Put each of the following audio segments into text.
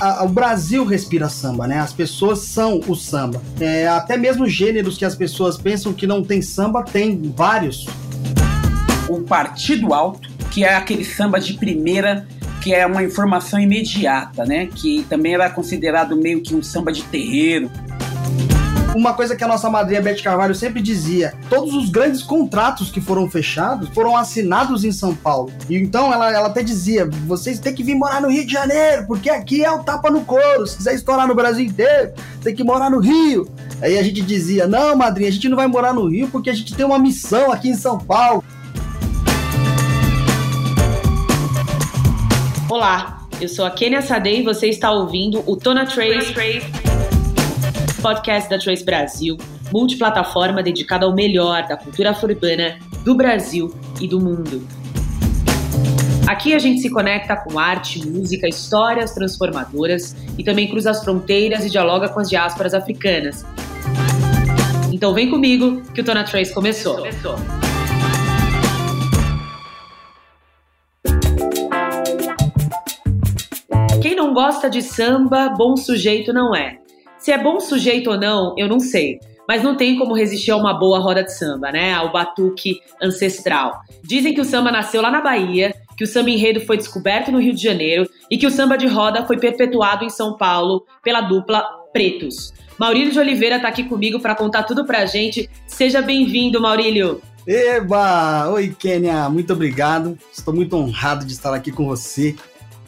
a, o Brasil respira samba, né? As pessoas são o samba. É, até mesmo gêneros que as pessoas pensam que não tem samba, tem vários. O Partido Alto, que é aquele samba de primeira que é uma informação imediata, né? Que também era considerado meio que um samba de terreiro. Uma coisa que a nossa madrinha Beth Carvalho sempre dizia: todos os grandes contratos que foram fechados foram assinados em São Paulo. E então ela, ela até dizia: vocês têm que vir morar no Rio de Janeiro, porque aqui é o tapa no couro. Se quiser estourar no Brasil inteiro, tem que morar no Rio. Aí a gente dizia: não, madrinha, a gente não vai morar no Rio porque a gente tem uma missão aqui em São Paulo. Olá, eu sou a Kenia Sadei e você está ouvindo o Tona Trace, podcast da Trace Brasil, multiplataforma dedicada ao melhor da cultura afro-urbana do Brasil e do mundo. Aqui a gente se conecta com arte, música, histórias transformadoras e também cruza as fronteiras e dialoga com as diásporas africanas. Então vem comigo que o Tona Trace começou. começou. Quem não gosta de samba, bom sujeito não é. Se é bom sujeito ou não, eu não sei. Mas não tem como resistir a uma boa roda de samba, né? Ao batuque ancestral. Dizem que o samba nasceu lá na Bahia, que o samba enredo foi descoberto no Rio de Janeiro e que o samba de roda foi perpetuado em São Paulo pela dupla Pretos. Maurílio de Oliveira está aqui comigo para contar tudo pra gente. Seja bem-vindo, Maurílio. Eba! Oi, Kênia, muito obrigado. Estou muito honrado de estar aqui com você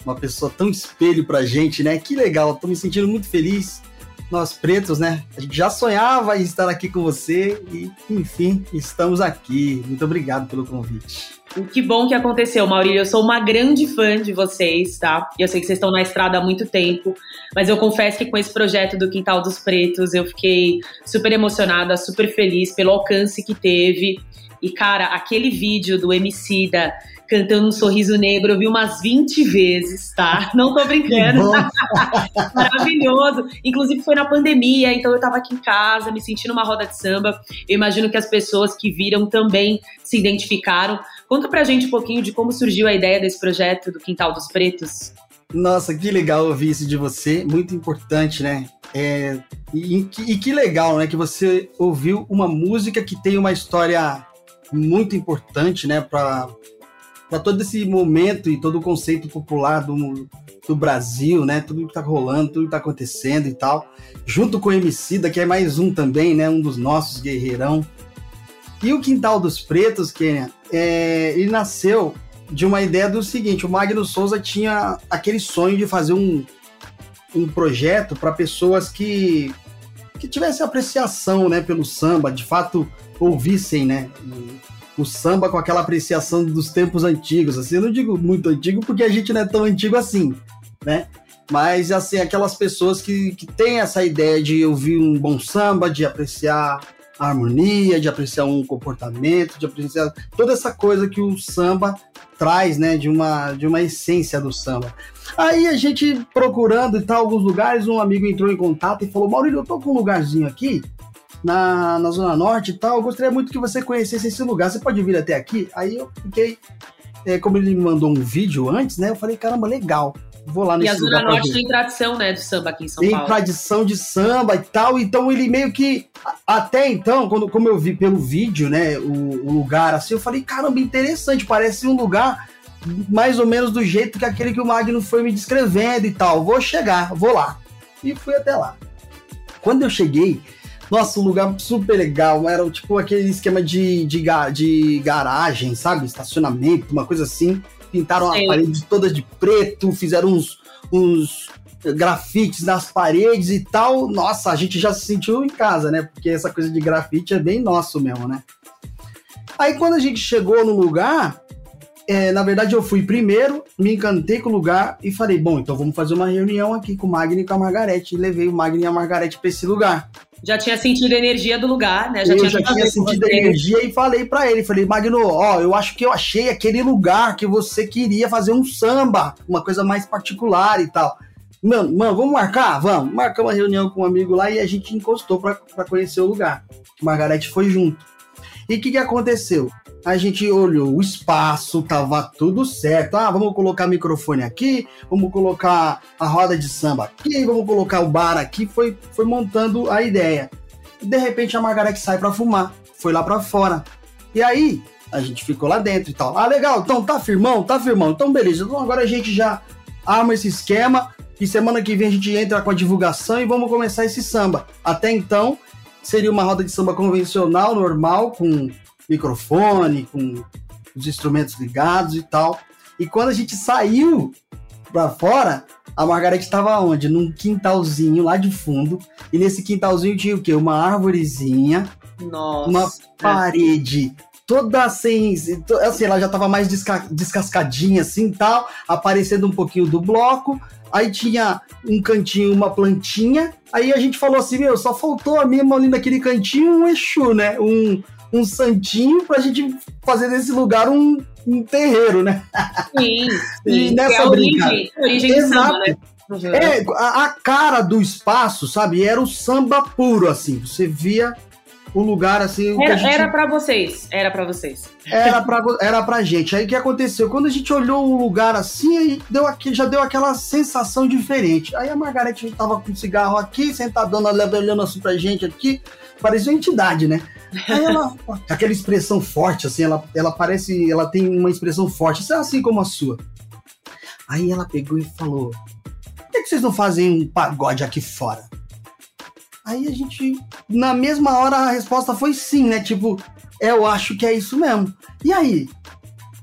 uma pessoa tão espelho pra gente, né? Que legal, tô me sentindo muito feliz. Nós pretos, né? A gente já sonhava em estar aqui com você e, enfim, estamos aqui. Muito obrigado pelo convite. Que bom que aconteceu, Maurílio. Eu sou uma grande fã de vocês, tá? Eu sei que vocês estão na estrada há muito tempo, mas eu confesso que com esse projeto do Quintal dos Pretos eu fiquei super emocionada, super feliz pelo alcance que teve. E, cara, aquele vídeo do MC da cantando um sorriso negro, eu vi umas 20 vezes, tá? Não tô brincando. Maravilhoso. Inclusive foi na pandemia, então eu tava aqui em casa, me sentindo uma roda de samba. Eu imagino que as pessoas que viram também se identificaram. Conta pra gente um pouquinho de como surgiu a ideia desse projeto do Quintal dos Pretos. Nossa, que legal ouvir isso de você, muito importante, né? É, e, e, que legal, né? Que você ouviu uma música que tem uma história muito importante, né? Para para todo esse momento e todo o conceito popular do, do Brasil, né? Tudo que tá rolando, tudo que tá acontecendo e tal. Junto com o MC, que é mais um também, né? Um dos nossos guerreirão. E o Quintal dos Pretos, Kenia, é, ele nasceu de uma ideia do seguinte: o Magno Souza tinha aquele sonho de fazer um, um projeto para pessoas que que tivessem apreciação, né, pelo samba, de fato ouvissem, né, o samba com aquela apreciação dos tempos antigos. Assim, eu não digo muito antigo porque a gente não é tão antigo assim, né? Mas, assim, aquelas pessoas que, que têm essa ideia de ouvir um bom samba, de apreciar a harmonia, de apreciar um comportamento, de apreciar toda essa coisa que o samba traz, né, de uma, de uma essência do samba. Aí a gente procurando e tal, alguns lugares, um amigo entrou em contato e falou: Maurílio, eu tô com um lugarzinho aqui na, na Zona Norte e tal. Eu gostaria muito que você conhecesse esse lugar. Você pode vir até aqui? Aí eu fiquei. É, como ele me mandou um vídeo antes, né? Eu falei, caramba, legal. Vou lá nesse E a Zona Norte tem tradição, né, do samba aqui em São tem Paulo. Tem tradição de samba e tal. Então ele meio que. Até então, quando, como eu vi pelo vídeo, né, o, o lugar assim, eu falei, caramba, interessante. Parece um lugar mais ou menos do jeito que aquele que o Magno foi me descrevendo e tal. Vou chegar, vou lá. E fui até lá. Quando eu cheguei, nossa, um lugar super legal. Era tipo aquele esquema de, de, de garagem, sabe? Estacionamento, uma coisa assim. Pintaram Sim. as paredes todas de preto, fizeram uns, uns grafites nas paredes e tal. Nossa, a gente já se sentiu em casa, né? Porque essa coisa de grafite é bem nosso mesmo, né? Aí quando a gente chegou no lugar, é, na verdade eu fui primeiro, me encantei com o lugar e falei, bom, então vamos fazer uma reunião aqui com o Magni e com a Margarete. E levei o Magni e a Margarete para esse lugar já tinha sentido a energia do lugar, né? Já eu tinha já tinha sentido a energia e falei para ele, falei, Magno, ó, eu acho que eu achei aquele lugar que você queria fazer um samba, uma coisa mais particular e tal. Mano, mano, vamos marcar? Vamos. Marcamos uma reunião com um amigo lá e a gente encostou para conhecer o lugar. Margarete foi junto. E o que, que aconteceu? A gente olhou o espaço, tava tudo certo. Ah, vamos colocar microfone aqui, vamos colocar a roda de samba aqui, vamos colocar o bar aqui. Foi, foi montando a ideia. De repente a Margareth sai para fumar, foi lá para fora. E aí a gente ficou lá dentro e tal. Ah, legal, então tá firmão, tá firmão. Então beleza, então agora a gente já arma esse esquema e semana que vem a gente entra com a divulgação e vamos começar esse samba. Até então seria uma roda de samba convencional, normal, com microfone, com os instrumentos ligados e tal. E quando a gente saiu pra fora, a Margarete estava onde? Num quintalzinho lá de fundo. E nesse quintalzinho tinha o quê? Uma árvorezinha, Nossa. uma parede toda assim, assim, ela já estava mais desca descascadinha assim tal, aparecendo um pouquinho do bloco. Aí tinha um cantinho, uma plantinha. Aí a gente falou assim, meu, só faltou a mesma ali naquele cantinho um Exu, né? Um, um santinho pra gente fazer desse lugar um, um terreiro, né? Sim, sim. E nessa é a brincadeira. origem, a origem do Exato. samba, né? Uhum. É, a, a cara do espaço, sabe? Era o samba puro, assim. Você via o lugar, assim. o Era, gente- era pra vocês, era pra vocês. Era pra, era pra gente. Aí o que aconteceu? Quando a gente olhou o lugar assim, aí deu aqui, já deu aquela sensação diferente. Aí a Margarete tava com um cigarro aqui, sentadona, olhando assim pra gente aqui, parecia uma entidade, né? Aí ela, aquela expressão forte, assim, ela, ela parece, ela tem uma expressão forte, é assim como a sua. Aí ela pegou e falou: Por que, que vocês não fazem um pagode aqui fora? Aí a gente, na mesma hora, a resposta foi sim, né? Tipo, é, eu acho que é isso mesmo. E aí?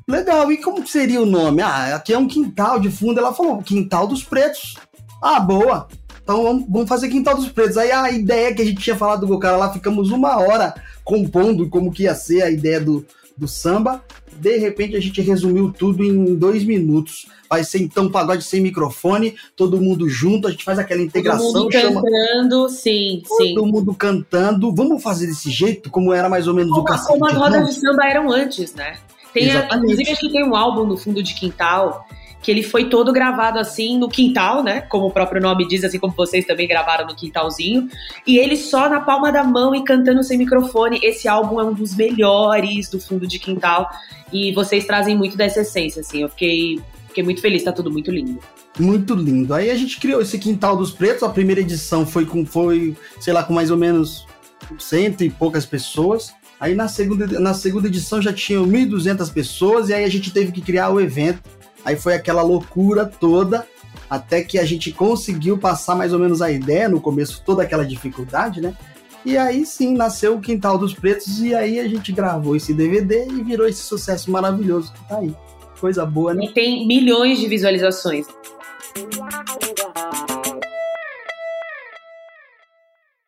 Legal, e como seria o nome? Ah, aqui é um quintal de fundo. Ela falou, Quintal dos Pretos. Ah, boa. Então vamos, vamos fazer Quintal dos Pretos. Aí a ideia que a gente tinha falado com o cara lá, ficamos uma hora compondo como que ia ser a ideia do, do samba. De repente a gente resumiu tudo em dois minutos. Vai ser então um pagode sem microfone, todo mundo junto, a gente faz aquela integração, Todo mundo chama cantando, sim, sim. todo mundo cantando. Vamos fazer desse jeito, como era mais ou menos o Como, cacete. como as rodas Não? de samba eram antes, né? Tem a, inclusive, acho que tem um álbum no fundo de quintal que ele foi todo gravado assim no quintal, né? Como o próprio nome diz, assim como vocês também gravaram no quintalzinho. E ele só na palma da mão e cantando sem microfone. Esse álbum é um dos melhores do fundo de quintal. E vocês trazem muito dessa essência, assim. Eu fiquei, fiquei muito feliz, tá tudo muito lindo. Muito lindo. Aí a gente criou esse Quintal dos Pretos. A primeira edição foi com, foi, sei lá, com mais ou menos cento e poucas pessoas. Aí na segunda, na segunda edição já tinham 1.200 pessoas. E aí a gente teve que criar o evento. Aí foi aquela loucura toda. Até que a gente conseguiu passar mais ou menos a ideia. No começo, toda aquela dificuldade, né? E aí sim nasceu o Quintal dos Pretos. E aí a gente gravou esse DVD e virou esse sucesso maravilhoso que tá aí. Coisa boa, né? E tem milhões de visualizações.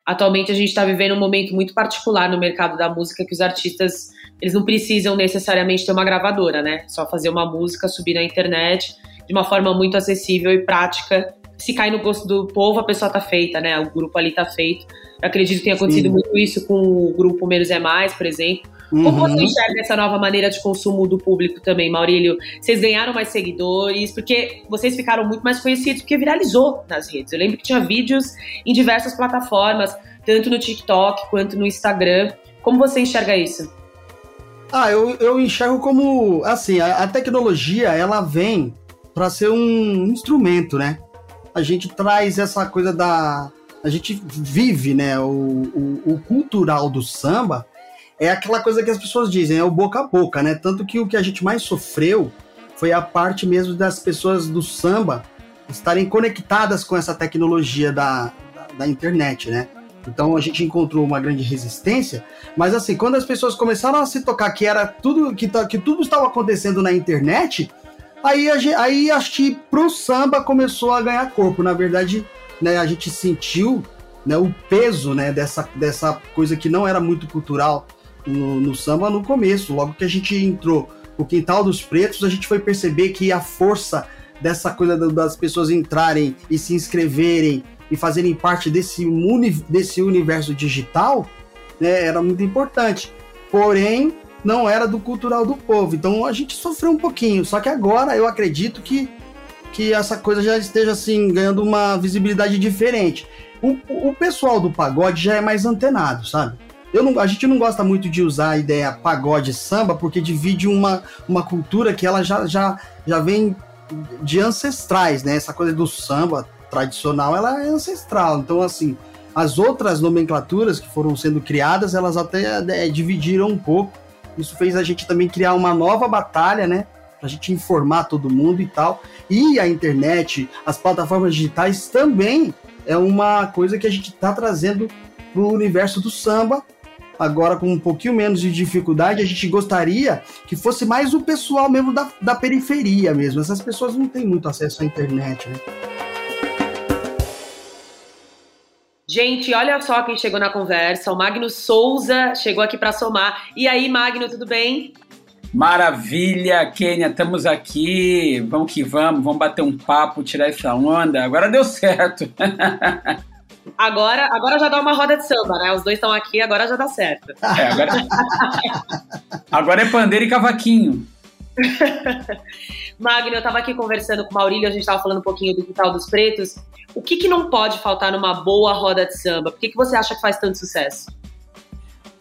Atualmente a gente está vivendo um momento muito particular no mercado da música que os artistas eles não precisam necessariamente ter uma gravadora, né? Só fazer uma música, subir na internet de uma forma muito acessível e prática. Se cai no gosto do povo, a pessoa tá feita, né? O grupo ali tá feito. Eu acredito que tenha acontecido Sim. muito isso com o grupo Menos é Mais, por exemplo. Como Uhum. você enxerga essa nova maneira de consumo do público também, Maurílio? Vocês ganharam mais seguidores, porque vocês ficaram muito mais conhecidos, porque viralizou nas redes. Eu lembro que tinha vídeos em diversas plataformas, tanto no TikTok quanto no Instagram. Como você enxerga isso? Ah, eu, eu enxergo como assim, a, a tecnologia ela vem para ser um instrumento, né? A gente traz essa coisa da, a gente vive, né? O, o, o cultural do samba é aquela coisa que as pessoas dizem, é o boca a boca, né? Tanto que o que a gente mais sofreu foi a parte mesmo das pessoas do samba estarem conectadas com essa tecnologia da, da, da internet, né? Então a gente encontrou uma grande resistência, mas assim, quando as pessoas começaram a se tocar que era tudo que, tá- que tudo estava acontecendo na internet, aí, a aí acho que pro samba começou a ganhar corpo. Na verdade, né, a gente sentiu né, o peso né, dessa, dessa coisa que não era muito cultural no, no samba no começo. Logo que a gente entrou no Quintal dos Pretos, a gente foi perceber que a força dessa coisa das pessoas entrarem e se inscreverem e fazerem parte desse, uni- desse universo digital né, era muito importante. Porém, não era do cultural do povo. Então a gente sofreu um pouquinho. Só que agora eu acredito que, que essa coisa já esteja assim ganhando uma visibilidade diferente. O, o pessoal do pagode já é mais antenado, sabe? eu não, a gente não gosta muito de usar a ideia pagode samba, porque divide uma, uma cultura que ela já, já, já vem de ancestrais, né? Essa coisa do samba tradicional, ela é ancestral. Então, assim, as outras nomenclaturas que foram sendo criadas, elas até é, dividiram um pouco. Isso fez a gente também criar uma nova batalha, né? Pra gente informar todo mundo e tal. E a internet, as plataformas digitais também é uma coisa que a gente está trazendo para o universo do samba. Agora, com um pouquinho menos de dificuldade, a gente gostaria que fosse mais o pessoal mesmo da, da periferia mesmo. Essas pessoas não têm muito acesso à internet, né? Gente, olha só quem chegou na conversa. O Magno Souza chegou aqui para somar. E aí, Magno, tudo bem? Maravilha, Kênia, estamos aqui. Vamos que vamos, vamos bater um papo, tirar essa onda. Agora deu certo. Agora, agora já dá uma roda de samba, né? Os dois estão aqui, agora já dá certo. É, agora... agora é pandeiro e cavaquinho. Magno, eu estava aqui conversando com o Maurílio, a gente estava falando um pouquinho do Quintal dos Pretos. O que, que não pode faltar numa boa roda de samba? Por que, que você acha que faz tanto sucesso?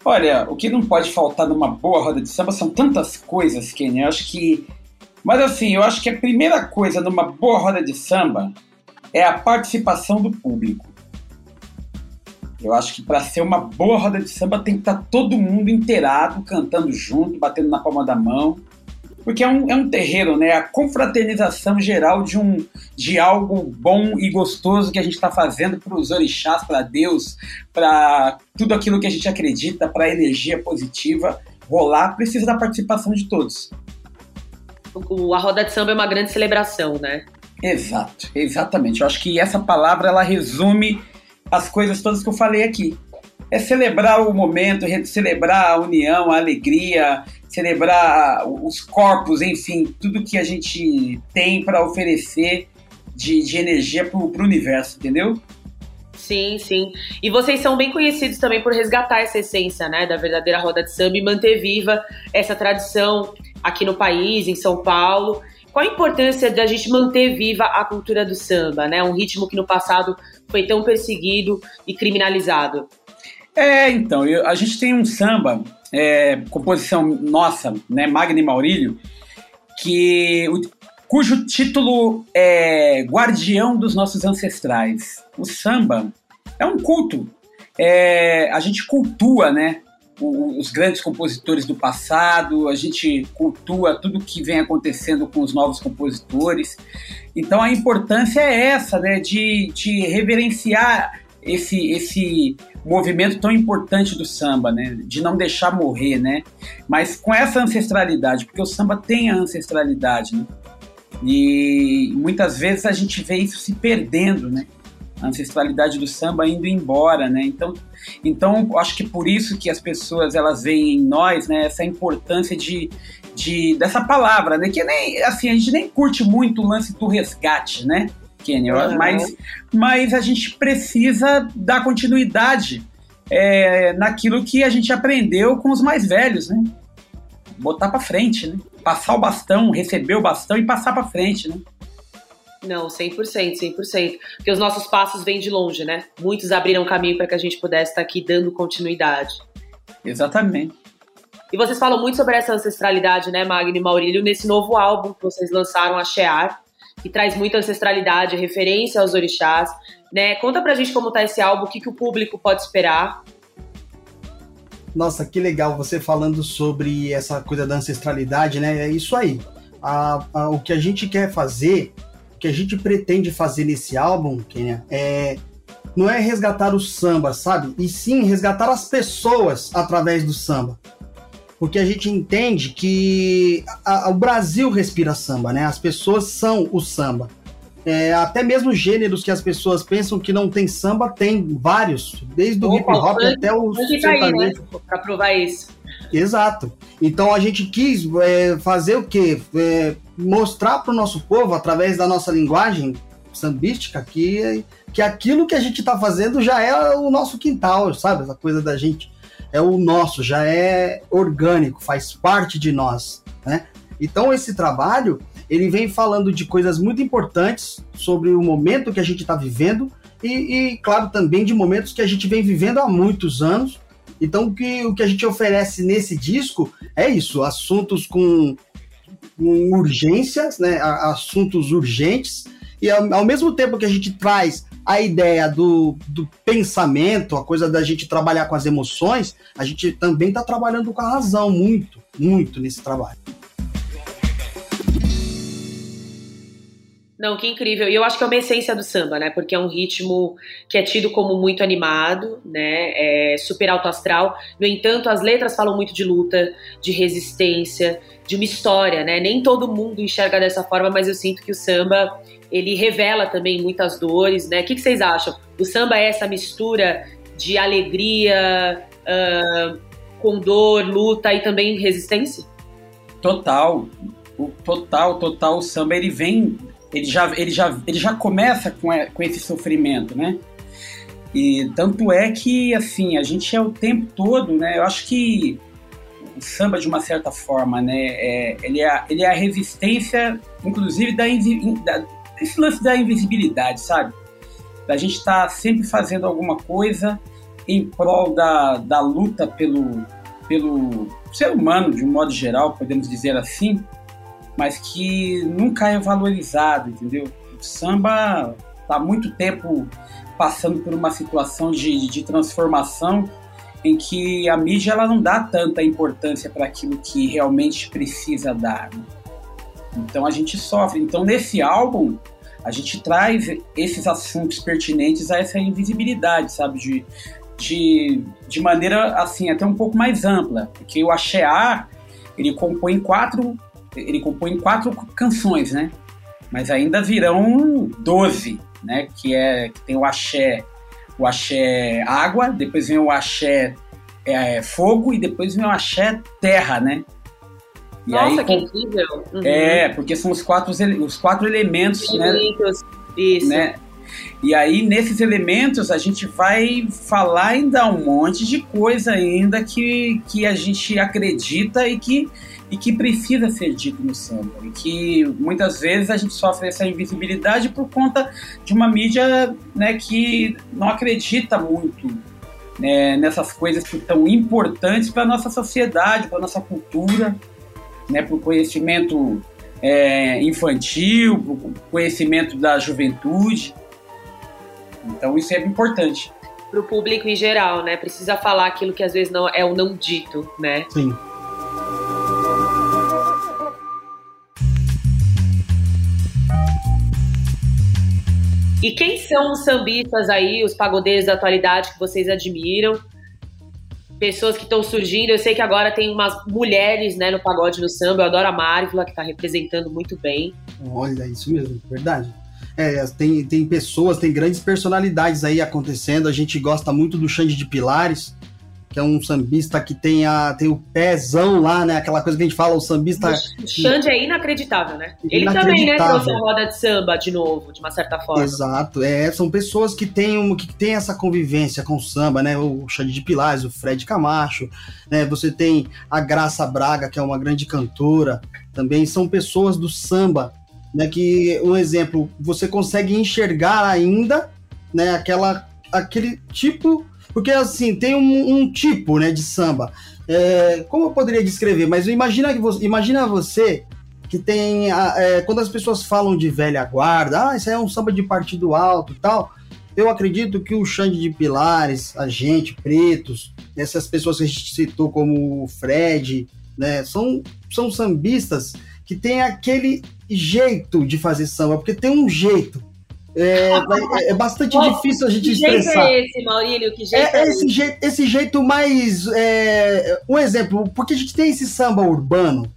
Olha, o que não pode faltar numa boa roda de samba são tantas coisas, Kenny. Eu acho que. Mas assim, eu acho que a primeira coisa numa boa roda de samba é a participação do público. Eu acho que para ser uma boa roda de samba tem que estar tá todo mundo inteirado, cantando junto, batendo na palma da mão porque é um, é um terreiro, né? A confraternização geral de um de algo bom e gostoso que a gente está fazendo para os orixás, para Deus, para tudo aquilo que a gente acredita, para a energia positiva rolar, precisa da participação de todos. O, a roda de samba é uma grande celebração, né? Exato, exatamente. Eu acho que essa palavra ela resume as coisas todas que eu falei aqui. É celebrar o momento, celebrar a união, a alegria, celebrar os corpos, enfim, tudo que a gente tem para oferecer de, de energia para o universo, entendeu? Sim, sim. E vocês são bem conhecidos também por resgatar essa essência, né, da verdadeira roda de samba e manter viva essa tradição aqui no país, em São Paulo. Qual a importância de a gente manter viva a cultura do samba, né? Um ritmo que no passado foi tão perseguido e criminalizado. É, então, eu, a gente tem um samba é, composição nossa, né, Magni Maurílio, que, o, cujo título é Guardião dos Nossos Ancestrais. O samba é um culto. É, a gente cultua, né? os grandes compositores do passado, a gente cultua tudo que vem acontecendo com os novos compositores. Então a importância é essa, né, de, de reverenciar esse, esse movimento tão importante do samba, né? De não deixar morrer, né? Mas com essa ancestralidade, porque o samba tem a ancestralidade, né? E muitas vezes a gente vê isso se perdendo, né? A ancestralidade do samba indo embora, né? Então, então acho que por isso que as pessoas elas veem em nós, né? Essa importância de, de dessa palavra, né? Que nem assim a gente nem curte muito o lance do resgate, né? Kenny, uhum. mas, mas a gente precisa dar continuidade é, naquilo que a gente aprendeu com os mais velhos, né? Botar para frente, né? Passar o bastão, receber o bastão e passar para frente, né? Não, 100%, 100%. Porque os nossos passos vêm de longe, né? Muitos abriram caminho para que a gente pudesse estar aqui dando continuidade. Exatamente. E vocês falam muito sobre essa ancestralidade, né, Magno e Maurílio, nesse novo álbum que vocês lançaram, a Shear, que traz muita ancestralidade, referência aos orixás. Né? Conta pra gente como tá esse álbum, o que, que o público pode esperar. Nossa, que legal você falando sobre essa coisa da ancestralidade, né? É isso aí. A, a, o que a gente quer fazer, o que a gente pretende fazer nesse álbum, Kenia, é não é resgatar o samba, sabe? E sim resgatar as pessoas através do samba porque a gente entende que a, a, o Brasil respira samba, né? As pessoas são o samba. É, até mesmo gêneros que as pessoas pensam que não tem samba, tem vários, desde o hip hop até o sertanejo. Né? Para provar isso. Exato. Então a gente quis é, fazer o quê? É, mostrar para o nosso povo, através da nossa linguagem sambística, que, que aquilo que a gente está fazendo já é o nosso quintal, sabe? Essa coisa da gente é o nosso, já é orgânico, faz parte de nós, né? Então esse trabalho ele vem falando de coisas muito importantes sobre o momento que a gente está vivendo e, e, claro, também de momentos que a gente vem vivendo há muitos anos Então que, o que a gente oferece nesse disco é isso, assuntos com, com urgências, né? Assuntos urgentes, e ao, ao mesmo tempo que a gente traz a ideia do, do pensamento, a coisa da gente trabalhar com as emoções, a gente também está trabalhando com a razão muito, muito nesse trabalho. Não, que incrível. E eu acho que é uma essência do samba, né? Porque é um ritmo que é tido como muito animado, né? É super alto astral. No entanto, as letras falam muito de luta, de resistência, de uma história, né? Nem todo mundo enxerga dessa forma, mas eu sinto que o samba ele revela também muitas dores, né? O que, que vocês acham? O samba é essa mistura de alegria uh, com dor, luta e também resistência? Total, o total, total. O samba ele vem ele já, ele já, ele já começa com, com esse sofrimento, né? E tanto é que, assim, a gente é o tempo todo, né? Eu acho que o samba, de uma certa forma, né? É, ele, é, ele é a resistência, inclusive, da, da, lance da invisibilidade, sabe? Da gente estar tá sempre fazendo alguma coisa em prol da, da luta pelo, pelo ser humano, de um modo geral, podemos dizer assim, mas que nunca é valorizado, entendeu? O samba está muito tempo passando por uma situação de, de transformação em que a mídia ela não dá tanta importância para aquilo que realmente precisa dar. Né? Então a gente sofre. Então nesse álbum a gente traz esses assuntos pertinentes a essa invisibilidade, sabe? De, de, de maneira assim até um pouco mais ampla, porque o Axé ele compõe quatro ele compõe quatro canções, né? Mas ainda virão doze, né? Que é que tem o axé, o axé água, depois vem o axé é, fogo e depois vem o axé terra, né? E Nossa, aí, que incrível! Uhum. É, porque são os quatro, os quatro elementos, elementos né? Isso. Né? E aí, nesses elementos, a gente vai falar ainda um monte de coisa ainda que, que a gente acredita e que e que precisa ser dito no samba. E que muitas vezes a gente sofre essa invisibilidade por conta de uma mídia né, que não acredita muito né, nessas coisas que são importantes para a nossa sociedade, para a nossa cultura, né, para o conhecimento é, infantil, para o conhecimento da juventude. Então isso é importante. Para o público em geral, né? Precisa falar aquilo que às vezes não é o não dito, né? Sim. E quem são os sambistas aí, os pagodeiros da atualidade que vocês admiram? Pessoas que estão surgindo. Eu sei que agora tem umas mulheres né, no pagode no samba. Eu adoro a Marvila, que está representando muito bem. Olha, isso mesmo, verdade. É, tem, tem pessoas, tem grandes personalidades aí acontecendo. A gente gosta muito do Xande de Pilares, que é um sambista que tem, a, tem o pezão lá, né? Aquela coisa que a gente fala, o sambista. O Xande é inacreditável, né? Ele também, né, trouxe a roda de samba de novo, de uma certa forma. Exato, é, são pessoas que têm, um, que têm essa convivência com o samba, né? O Xande de Pilares, o Fred Camacho, né? Você tem a Graça Braga, que é uma grande cantora, também são pessoas do samba, né? Que, um exemplo, você consegue enxergar ainda, né? Aquela, aquele tipo porque, assim, tem um, um tipo, né, de samba. É, como eu poderia descrever? Mas imagina, que você, imagina você que tem... É, quando as pessoas falam de velha guarda, ah, isso é um samba de partido alto tal... Eu acredito que o Xande de Pilares, a gente, Pretos, essas pessoas que a gente citou como o Fred, né, são, são sambistas que têm aquele jeito de fazer samba, porque tem um jeito, é, é bastante difícil a gente que expressar. Que jeito é esse, Maurílio? Que jeito é, é esse, jeito, esse jeito mais. É, um exemplo, porque a gente tem esse samba urbano,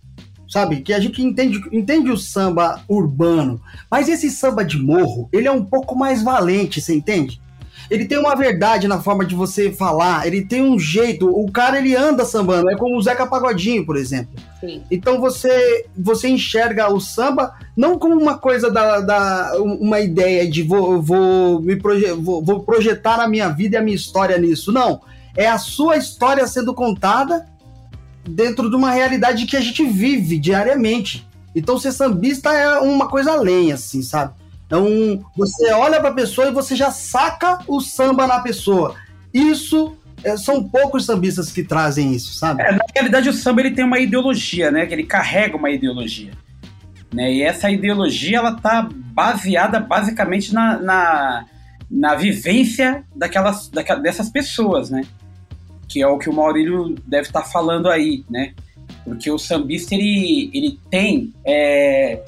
sabe? Que a gente entende, entende o samba urbano, mas esse samba de morro, ele é um pouco mais valente, você entende? Ele tem uma verdade na forma de você falar, ele tem um jeito, o cara ele anda sambando, é como o Zeca Pagodinho, por exemplo. Sim. Então você você enxerga o samba não como uma coisa da, da uma ideia de vou, vou me proje vou, vou projetar a minha vida e a minha história nisso, não. É a sua história sendo contada dentro de uma realidade que a gente vive diariamente. Então ser sambista é uma coisa além, assim, sabe? Então, você olha para a pessoa e você já saca o samba na pessoa. Isso é, são poucos sambistas que trazem isso, sabe? É, na realidade, o samba ele tem uma ideologia, né? Que ele carrega uma ideologia. Né? E essa ideologia ela tá baseada basicamente na, na, na vivência daquelas, daquelas, dessas pessoas, né? Que é o que o Maurílio deve estar tá falando aí, né? Porque o sambista ele, ele tem é,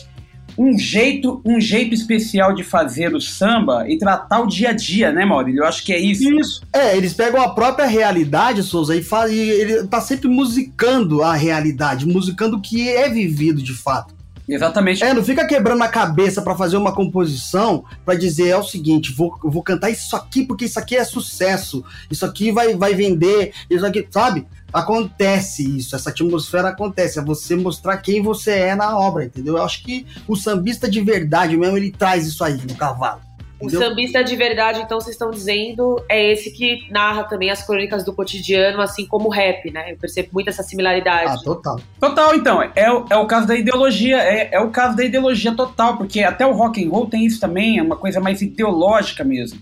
um jeito um jeito especial de fazer o samba e tratar o dia a dia, né, Maurílio? Eu acho que é isso. Isso. É, eles pegam a própria realidade, Souza, e, faz, e ele tá sempre musicando a realidade, musicando o que é vivido de fato. Exatamente. É, não fica quebrando a cabeça para fazer uma composição para dizer é o seguinte, vou, vou cantar isso aqui porque isso aqui é sucesso, isso aqui vai, vai vender, isso aqui, sabe? Acontece isso, essa atmosfera acontece, é você mostrar quem você é na obra, entendeu? Eu acho que o sambista de verdade mesmo, ele traz isso aí no cavalo. O sambista de verdade, então, vocês estão dizendo, é esse que narra também as crônicas do cotidiano, assim como o rap, né? Eu percebo muito essa similaridade. Ah, total. Total, então. É, é o caso da ideologia, é, é o caso da ideologia total, porque até o rock and roll tem isso também, é uma coisa mais ideológica mesmo.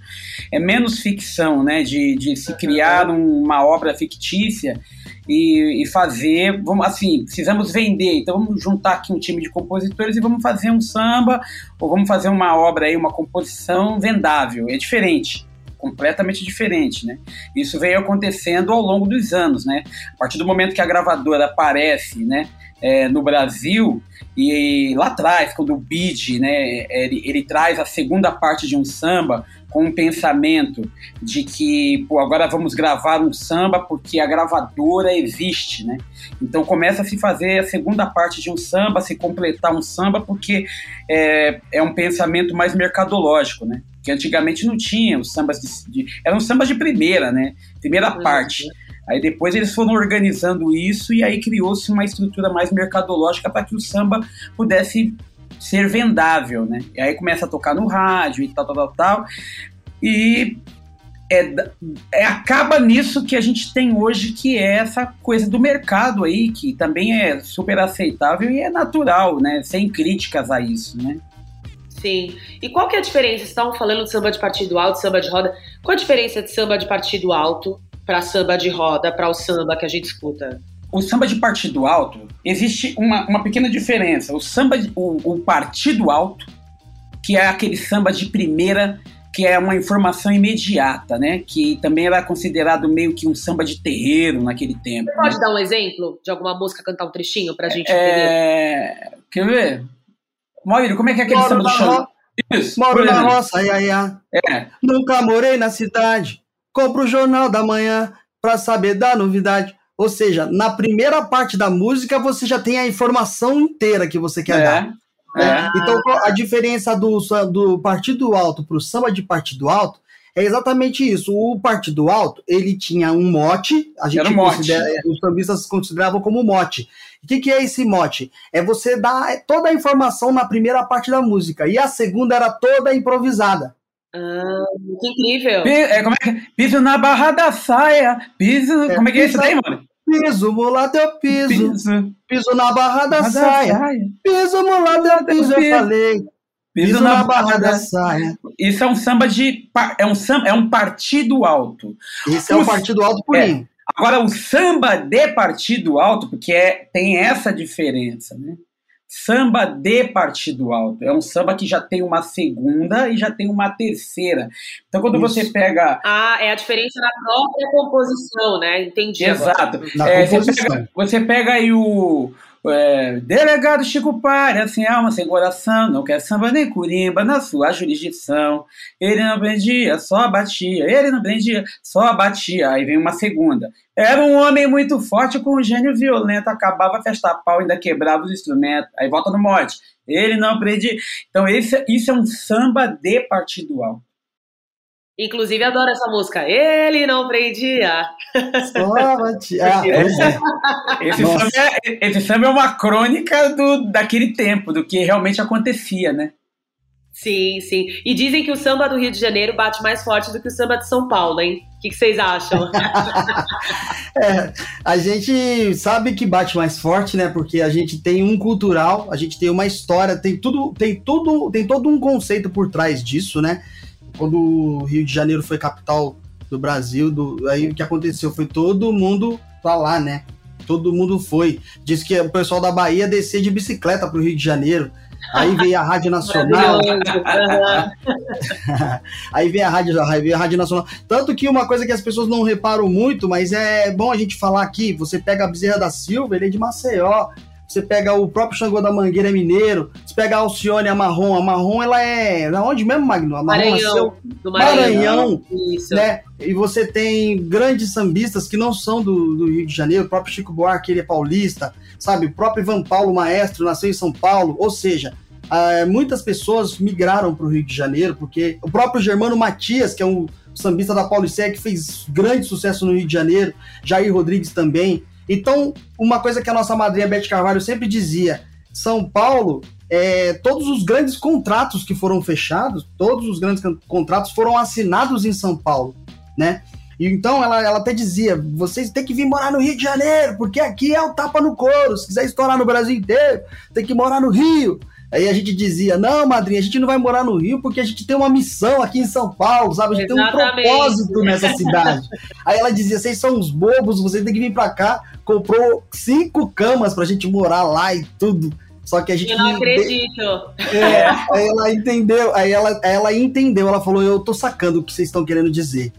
É menos ficção, né? De, de se criar uma obra fictícia e, e, fazer, vamos assim, precisamos vender, então vamos juntar aqui um time de compositores e vamos fazer um samba ou vamos fazer uma obra aí, uma composição vendável. É diferente, completamente diferente, né? Isso veio acontecendo ao longo dos anos, né? A partir do momento que a gravadora aparece, né? É, no Brasil e lá atrás, quando o Bid, né, ele, ele traz a segunda parte de um samba com um pensamento de que pô, agora vamos gravar um samba porque a gravadora existe, né? Então começa a se fazer a segunda parte de um samba, se completar um samba porque é, é um pensamento mais mercadológico, né? Que antigamente não tinha os sambas de, de eram sambas de primeira, né? Primeira uhum. parte. Aí depois eles foram organizando isso e aí criou-se uma estrutura mais mercadológica para que o samba pudesse ser vendável, né? E aí começa a tocar no rádio e tal, tal, tal, tal. E é, é, acaba nisso que a gente tem hoje, que é essa coisa do mercado aí, que também é super aceitável e é natural, né? Sem críticas a isso, né? Sim. E qual que é a diferença? Estavam falando de samba de partido alto, samba de roda. Qual a diferença de samba de partido alto para samba de roda, para o samba que a gente escuta? o samba de partido alto, existe uma, uma pequena diferença. O samba, de, o, o partido alto, que é aquele samba de primeira, que é uma informação imediata, né? Que também era considerado meio que um samba de terreiro naquele tempo. Você né? pode dar um exemplo de alguma música cantar um trechinho pra gente é... entender? Quer ver? Maurílio, como é que é aquele Moro samba do chão? Isso. Moro na roça, ai, ai, ai. É. Nunca morei na cidade. Compro o jornal da manhã pra saber da novidade. Ou seja, na primeira parte da música você já tem a informação inteira que você quer é, dar. Né? É. Então a diferença do, do partido alto para o samba de partido alto é exatamente isso. O partido alto ele tinha um mote, a gente um mote. os sambistas consideravam como mote. O que, que é esse mote? É você dar toda a informação na primeira parte da música e a segunda era toda improvisada. Ah, que incrível. É, como é que é? Piso na barra da saia. Piso. É, como é que é isso daí, mano? Piso, mulato eu piso. Piso, piso na barra da, saia. saia. Piso, mulato eu piso, eu falei. Piso, piso na, na, barra da, da saia. Isso é um samba de. É um, samba, é um partido alto. Isso é um partido alto purinho. É. Agora, o samba de partido alto, porque é, tem essa diferença, né? Samba de partido alto. É um samba que já tem uma segunda e já tem uma terceira. Então, quando Isso. você pega. Ah, é a diferença na própria composição, né? Entendi. Exato. É, você, pega, você pega aí o, é, delegado Chico Pare, sem alma, sem coração, não quer samba nem curimba na sua jurisdição. Ele não prendia, só batia. Ele não prendia, só batia. Aí vem uma segunda. Era um homem muito forte com um gênio violento, acabava a festa pau, ainda quebrava os instrumentos. Aí volta no morte. Ele não prendia. Então, esse, isso é um samba de partidual. Inclusive, adoro essa música. Ele não prendia. Só batia. Ah, é. esse, samba é, esse samba é uma crônica do, daquele tempo, do que realmente acontecia, né? Sim, sim. E dizem que o samba do Rio de Janeiro bate mais forte do que o samba de São Paulo, hein? O que, que vocês acham? é, a gente sabe que bate mais forte, né? Porque a gente tem um cultural, a gente tem uma história, tem tudo, tem tudo, tem todo um conceito por trás disso, né? Quando o Rio de Janeiro foi capital do Brasil. Do, aí o que aconteceu foi todo mundo pra lá, né? Todo mundo foi. Diz que o pessoal da Bahia descia de bicicleta pro Rio de Janeiro. Aí veio a Rádio Nacional. aí vem a Rádio, aí vem a Rádio Nacional. Tanto que uma coisa que as pessoas não reparam muito, mas é bom a gente falar aqui: você pega a Bezerra da Silva, ele é de Maceió. Você pega o próprio Xangô da Mangueira é mineiro. Você pega a Alcione, a Marrom. A Marrom, ela é. Da onde mesmo, Magno? A Marrom Maranhão. Do Maranhão. Maranhão, Isso. né? E você tem grandes sambistas que não são do, do Rio de Janeiro. O próprio Chico Buarque, ele é paulista. Sabe? O próprio Ivan Paulo Maestro nasceu em São Paulo. Ou seja, ah, muitas pessoas migraram para o Rio de Janeiro, porque o próprio Germano Matias, que é um sambista da Paulicéia, que fez grande sucesso no Rio de Janeiro, Jair Rodrigues também. Então, uma coisa que a nossa madrinha Beth Carvalho sempre dizia: São Paulo, é, todos os grandes contratos que foram fechados, todos os grandes contratos foram assinados em São Paulo, né? E então ela, ela até dizia: vocês têm que vir morar no Rio de Janeiro, porque aqui é o tapa no couro. Se quiser estourar no Brasil inteiro, tem que morar no Rio. Aí a gente dizia: não, madrinha, a gente não vai morar no Rio porque a gente tem uma missão aqui em São Paulo, sabe? A gente Exatamente. tem um propósito nessa cidade. Aí ela dizia: vocês são uns bobos, vocês têm que vir pra cá. Comprou cinco camas pra gente morar lá e tudo. Só que a gente. Eu não acredito. É, aí ela entendeu, aí ela, ela entendeu, ela falou: eu tô sacando o que vocês estão querendo dizer.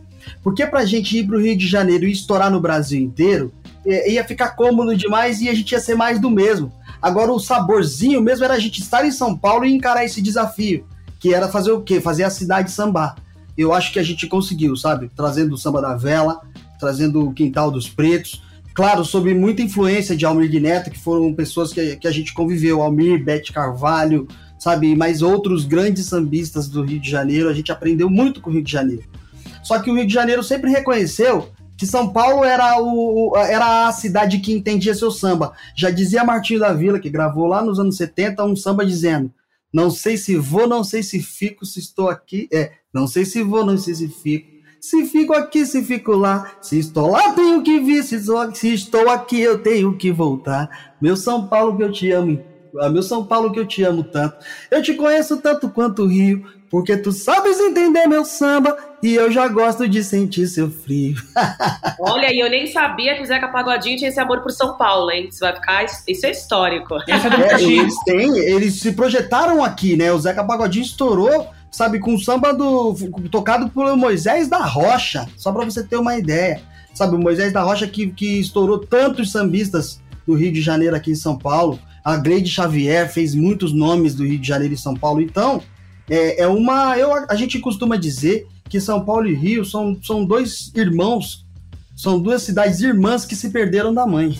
Porque pra gente ir pro Rio de Janeiro e estourar no Brasil inteiro, é, ia ficar cômodo demais e a gente ia ser mais do mesmo. Agora o saborzinho mesmo era a gente estar em São Paulo e encarar esse desafio, que era fazer o quê? Fazer a cidade sambar. Eu acho que a gente conseguiu, sabe? Trazendo o samba da vela, trazendo o quintal dos pretos, claro, sob muita influência de Almir Neto, que foram pessoas que, que a gente conviveu, Almir, Bete Carvalho, sabe, mas outros grandes sambistas do Rio de Janeiro, a gente aprendeu muito com o Rio de Janeiro. Só que o Rio de Janeiro sempre reconheceu que São Paulo era, o, era a cidade que entendia seu samba. Já dizia Martinho da Vila, que gravou lá nos anos 70 um samba dizendo: Não sei se vou, não sei se fico, se estou aqui. É, não sei se vou, não sei se fico. Se fico aqui, se fico lá. Se estou lá, tenho que vir. Se estou, se estou aqui, eu tenho que voltar. Meu São Paulo que eu te amo. Meu São Paulo que eu te amo tanto. Eu te conheço tanto quanto o Rio. Porque tu sabes entender meu samba e eu já gosto de sentir seu frio. Olha, e eu nem sabia que o Zeca Pagodinho tinha esse amor por São Paulo, hein? Isso vai ficar. Isso é histórico. É É, eles têm, eles se projetaram aqui, né? O Zeca Pagodinho estourou, sabe, com o samba do tocado por Moisés da Rocha, só pra você ter uma ideia. Sabe, o Moisés da Rocha que, que estourou tantos sambistas do Rio de Janeiro aqui em São Paulo. A Gleide Xavier fez muitos nomes do Rio de Janeiro e São Paulo. Então, é, é uma. Eu, a gente costuma dizer que São Paulo e Rio são, são dois irmãos, são duas cidades irmãs que se perderam da mãe.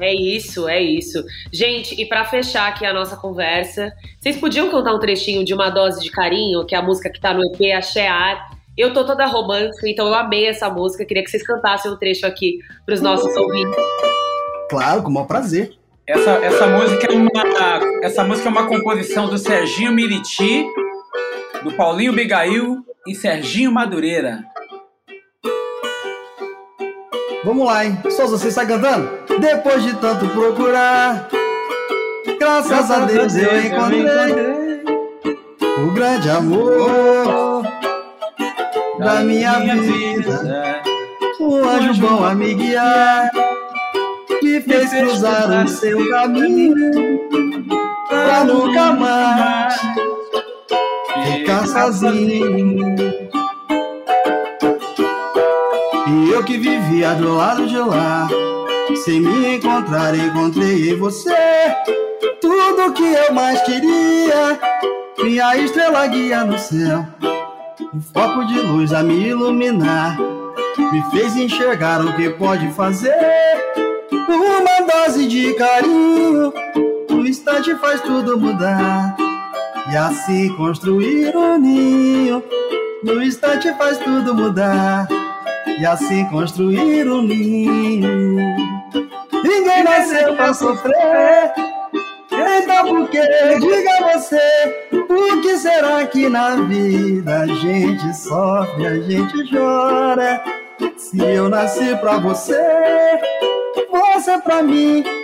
É isso, é isso. Gente, e pra fechar aqui a nossa conversa, vocês podiam contar um trechinho de Uma Dose de Carinho, que é a música que tá no EP Axé Ar. Eu tô toda romântica, então eu amei essa música. Queria que vocês cantassem um trecho aqui pros nossos ouvintes. Claro, com o maior prazer. Essa, essa, música é uma, essa música é uma composição do Serginho Miriti, do Paulinho Bigail e Serginho Madureira. Vamos lá, hein? Souza, você está cantando? Depois de tanto procurar, graças a Deus eu encontrei o grande amor da minha vida. Um anjo bom a me guiar, que fez cruzar o seu caminho pra nunca mais ficar sozinho. E eu que vivia do lado de lá, sem me encontrar, encontrei você tudo que eu mais queria. Minha estrela guia no céu, um foco de luz a me iluminar, me fez enxergar o que pode fazer. Uma dose de carinho, instante faz tudo mudar. E assim construir um ninho, no instante faz tudo mudar e assim construir um ninho. Ninguém nasceu pra sofrer, então por que? Diga você, o que será que na vida a gente sofre, a gente chora? Se eu nasci pra você, você pra mim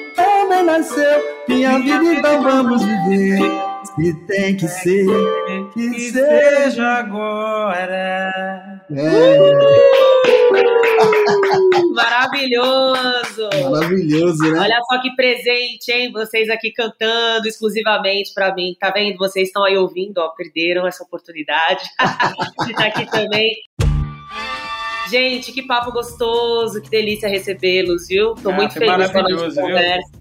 também nasceu. Minha vida então vamos viver. Se tem que ser, que seja agora. É. Maravilhoso! Maravilhoso, né? Olha só que presente, hein? Vocês aqui cantando exclusivamente para mim. Tá vendo? Vocês estão aí ouvindo, ó, perderam essa oportunidade de estar aqui também. Gente, que papo gostoso, que delícia recebê-los, viu? Tô Ah, muito feliz com a nossa conversa.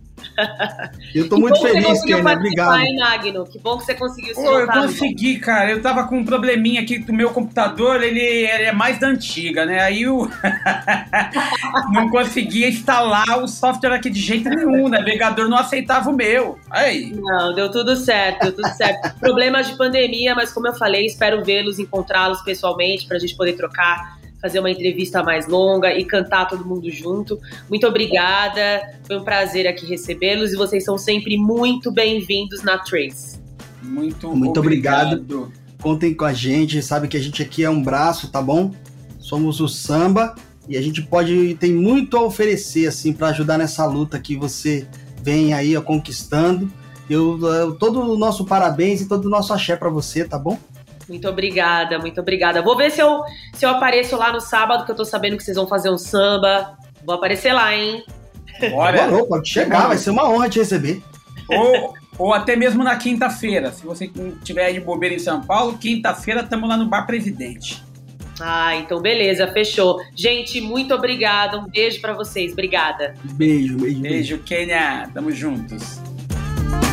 Eu tô Que muito feliz, conseguiu Kenny. participar, Obrigado. hein, Nagno? Que bom que você conseguiu se eu consegui, cara. Eu tava com um probleminha aqui do meu computador, ele, ele é mais da antiga, né? Aí eu não conseguia instalar o software aqui de jeito nenhum. O navegador não aceitava o meu. Aí. Não, deu tudo certo, deu tudo certo. Problemas de pandemia, mas como eu falei, espero vê-los, encontrá-los pessoalmente pra gente poder trocar, fazer uma entrevista mais longa e cantar todo mundo junto. Muito obrigada, foi um prazer aqui recebê-los e vocês são sempre muito bem-vindos na Trace. Muito, Muito obrigado. obrigado. Contem com a gente, sabe que a gente aqui é um braço, tá bom? Somos o samba e a gente pode tem muito a oferecer assim para ajudar nessa luta que você vem aí ó, conquistando. Eu, eu todo o nosso parabéns e todo o nosso axé para você, tá bom? Muito obrigada, muito obrigada. Vou ver se eu, se eu apareço lá no sábado, que eu tô sabendo que vocês vão fazer um samba. Vou aparecer lá, hein? Bora. Demorou, pode chegar, vai ser uma honra te receber. ou, ou até mesmo na quinta-feira. Se você tiver de bobeira em São Paulo, quinta-feira estamos lá no Bar Presidente. Ah, então beleza, fechou. Gente, muito obrigada. Um beijo pra vocês. Obrigada. Beijo, beijo, beijo. Beijo, Kenia. Tamo juntos.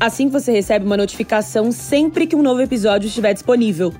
Assim você recebe uma notificação sempre que um novo episódio estiver disponível.